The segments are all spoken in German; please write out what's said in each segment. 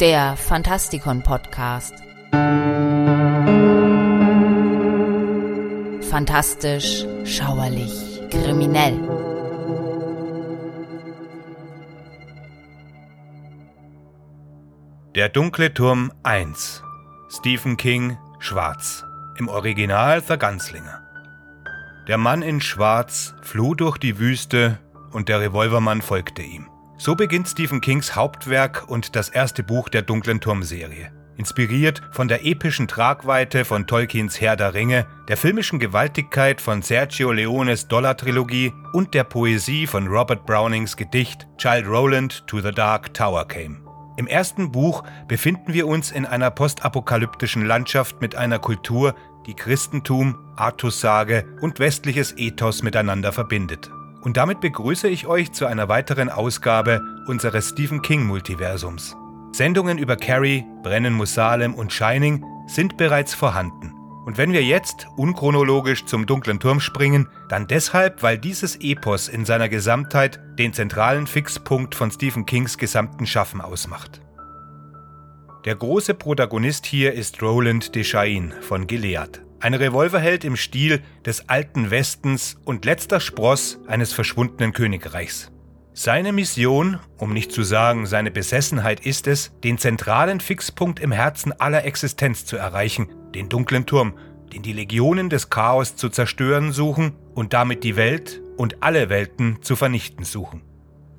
der Fantastikon Podcast. Fantastisch, schauerlich, kriminell. Der dunkle Turm 1. Stephen King, Schwarz. Im Original The Gunslinger. Der Mann in Schwarz floh durch die Wüste und der Revolvermann folgte ihm. So beginnt Stephen Kings Hauptwerk und das erste Buch der Dunklen Turmserie. Inspiriert von der epischen Tragweite von Tolkiens Herr der Ringe, der filmischen Gewaltigkeit von Sergio Leones Dollar-Trilogie und der Poesie von Robert Brownings Gedicht Child Roland to the Dark Tower Came. Im ersten Buch befinden wir uns in einer postapokalyptischen Landschaft mit einer Kultur, die Christentum, Artussage und westliches Ethos miteinander verbindet. Und damit begrüße ich euch zu einer weiteren Ausgabe unseres Stephen King Multiversums. Sendungen über Carrie, Brennen muss Salem und Shining sind bereits vorhanden. Und wenn wir jetzt unchronologisch zum dunklen Turm springen, dann deshalb, weil dieses Epos in seiner Gesamtheit den zentralen Fixpunkt von Stephen Kings gesamten Schaffen ausmacht. Der große Protagonist hier ist Roland Deschain von Gilead. Ein Revolverheld im Stil des alten Westens und letzter Spross eines verschwundenen Königreichs. Seine Mission, um nicht zu sagen seine Besessenheit ist es, den zentralen Fixpunkt im Herzen aller Existenz zu erreichen, den dunklen Turm, den die Legionen des Chaos zu zerstören suchen und damit die Welt und alle Welten zu vernichten suchen.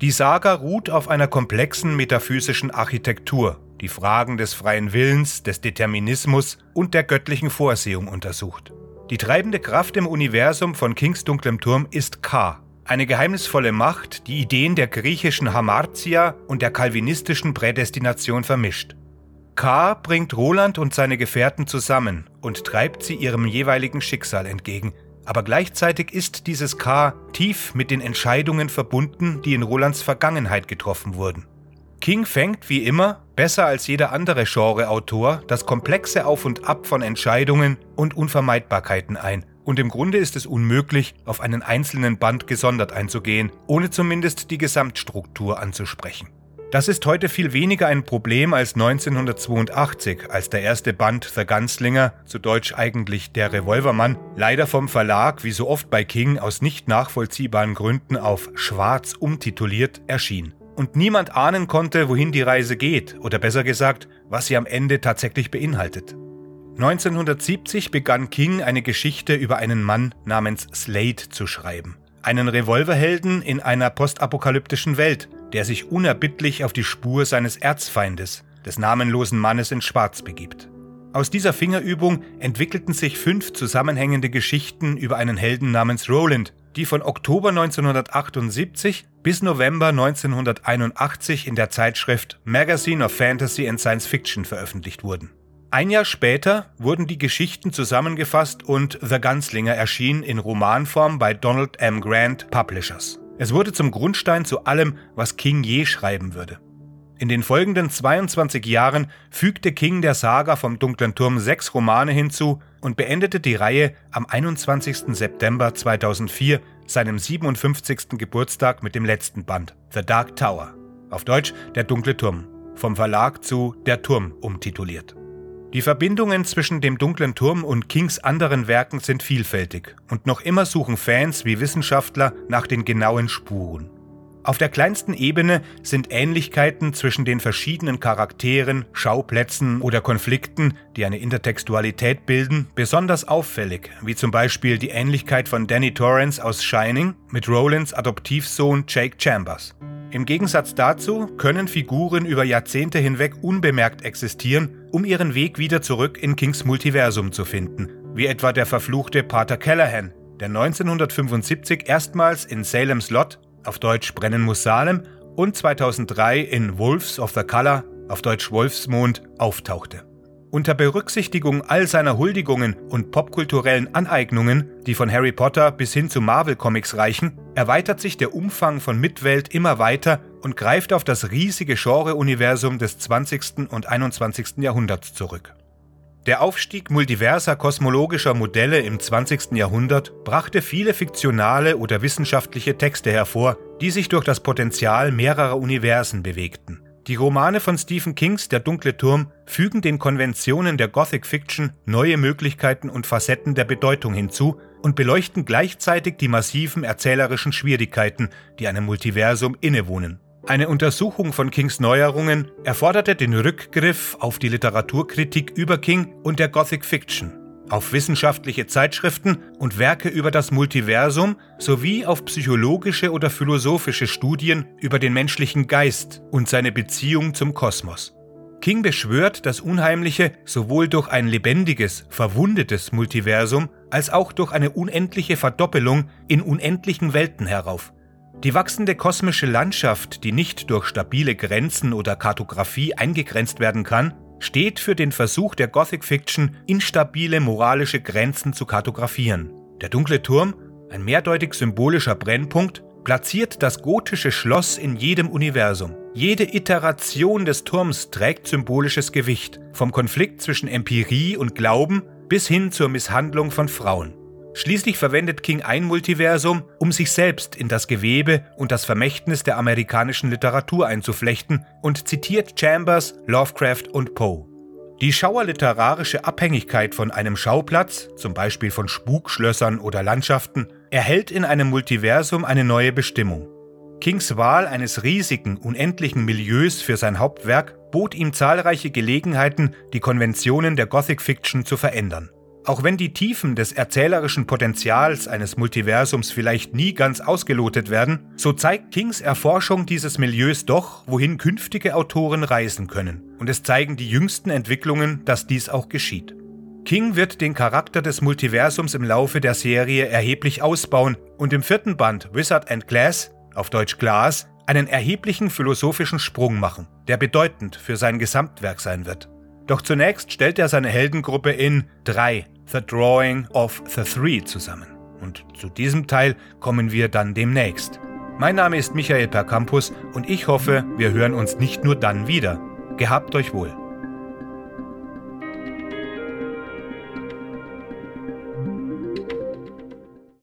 Die Saga ruht auf einer komplexen metaphysischen Architektur, die Fragen des freien Willens, des Determinismus und der göttlichen Vorsehung untersucht. Die treibende Kraft im Universum von Kings dunklem Turm ist K, eine geheimnisvolle Macht, die Ideen der griechischen Hamartia und der kalvinistischen Prädestination vermischt. K bringt Roland und seine Gefährten zusammen und treibt sie ihrem jeweiligen Schicksal entgegen. Aber gleichzeitig ist dieses K tief mit den Entscheidungen verbunden, die in Rolands Vergangenheit getroffen wurden. King fängt wie immer, besser als jeder andere Genreautor, das komplexe Auf und Ab von Entscheidungen und Unvermeidbarkeiten ein. Und im Grunde ist es unmöglich, auf einen einzelnen Band gesondert einzugehen, ohne zumindest die Gesamtstruktur anzusprechen. Das ist heute viel weniger ein Problem als 1982, als der erste Band The Gunslinger, zu Deutsch eigentlich Der Revolvermann, leider vom Verlag, wie so oft bei King, aus nicht nachvollziehbaren Gründen auf Schwarz umtituliert erschien und niemand ahnen konnte, wohin die Reise geht oder besser gesagt, was sie am Ende tatsächlich beinhaltet. 1970 begann King eine Geschichte über einen Mann namens Slade zu schreiben. Einen Revolverhelden in einer postapokalyptischen Welt, der sich unerbittlich auf die Spur seines Erzfeindes, des namenlosen Mannes in Schwarz begibt. Aus dieser Fingerübung entwickelten sich fünf zusammenhängende Geschichten über einen Helden namens Roland, die von Oktober 1978 bis November 1981 in der Zeitschrift Magazine of Fantasy and Science Fiction veröffentlicht wurden. Ein Jahr später wurden die Geschichten zusammengefasst und The Gunslinger erschien in Romanform bei Donald M. Grant Publishers. Es wurde zum Grundstein zu allem, was King je schreiben würde. In den folgenden 22 Jahren fügte King der Saga vom Dunklen Turm sechs Romane hinzu und beendete die Reihe am 21. September 2004, seinem 57. Geburtstag mit dem letzten Band, The Dark Tower, auf Deutsch Der dunkle Turm, vom Verlag zu Der Turm umtituliert. Die Verbindungen zwischen dem dunklen Turm und Kings anderen Werken sind vielfältig und noch immer suchen Fans wie Wissenschaftler nach den genauen Spuren. Auf der kleinsten Ebene sind Ähnlichkeiten zwischen den verschiedenen Charakteren, Schauplätzen oder Konflikten, die eine Intertextualität bilden, besonders auffällig, wie zum Beispiel die Ähnlichkeit von Danny Torrance aus Shining mit Rolands Adoptivsohn Jake Chambers. Im Gegensatz dazu können Figuren über Jahrzehnte hinweg unbemerkt existieren, um ihren Weg wieder zurück in Kings Multiversum zu finden, wie etwa der verfluchte Pater Callahan, der 1975 erstmals in Salem's Lot auf Deutsch Brennen muss Salem, und 2003 in Wolves of the Color, auf Deutsch Wolfsmond, auftauchte. Unter Berücksichtigung all seiner Huldigungen und popkulturellen Aneignungen, die von Harry Potter bis hin zu Marvel Comics reichen, erweitert sich der Umfang von Mitwelt immer weiter und greift auf das riesige Genre-Universum des 20. und 21. Jahrhunderts zurück. Der Aufstieg multiverser kosmologischer Modelle im 20. Jahrhundert brachte viele fiktionale oder wissenschaftliche Texte hervor, die sich durch das Potenzial mehrerer Universen bewegten. Die Romane von Stephen Kings Der dunkle Turm fügen den Konventionen der Gothic Fiction neue Möglichkeiten und Facetten der Bedeutung hinzu und beleuchten gleichzeitig die massiven erzählerischen Schwierigkeiten, die einem Multiversum innewohnen. Eine Untersuchung von Kings Neuerungen erforderte den Rückgriff auf die Literaturkritik über King und der Gothic Fiction auf wissenschaftliche Zeitschriften und Werke über das Multiversum sowie auf psychologische oder philosophische Studien über den menschlichen Geist und seine Beziehung zum Kosmos. King beschwört das Unheimliche sowohl durch ein lebendiges, verwundetes Multiversum als auch durch eine unendliche Verdoppelung in unendlichen Welten herauf. Die wachsende kosmische Landschaft, die nicht durch stabile Grenzen oder Kartografie eingegrenzt werden kann, steht für den Versuch der Gothic Fiction, instabile moralische Grenzen zu kartografieren. Der dunkle Turm, ein mehrdeutig symbolischer Brennpunkt, platziert das gotische Schloss in jedem Universum. Jede Iteration des Turms trägt symbolisches Gewicht, vom Konflikt zwischen Empirie und Glauben bis hin zur Misshandlung von Frauen. Schließlich verwendet King ein Multiversum, um sich selbst in das Gewebe und das Vermächtnis der amerikanischen Literatur einzuflechten und zitiert Chambers, Lovecraft und Poe. Die schauerliterarische Abhängigkeit von einem Schauplatz, zum Beispiel von Spukschlössern oder Landschaften, erhält in einem Multiversum eine neue Bestimmung. Kings Wahl eines riesigen, unendlichen Milieus für sein Hauptwerk bot ihm zahlreiche Gelegenheiten, die Konventionen der Gothic Fiction zu verändern. Auch wenn die Tiefen des erzählerischen Potenzials eines Multiversums vielleicht nie ganz ausgelotet werden, so zeigt Kings Erforschung dieses Milieus doch, wohin künftige Autoren reisen können. Und es zeigen die jüngsten Entwicklungen, dass dies auch geschieht. King wird den Charakter des Multiversums im Laufe der Serie erheblich ausbauen und im vierten Band Wizard and Glass, auf Deutsch Glas, einen erheblichen philosophischen Sprung machen, der bedeutend für sein Gesamtwerk sein wird. Doch zunächst stellt er seine Heldengruppe in 3 The Drawing of the Three zusammen. Und zu diesem Teil kommen wir dann demnächst. Mein Name ist Michael Percampus und ich hoffe, wir hören uns nicht nur dann wieder. Gehabt euch wohl.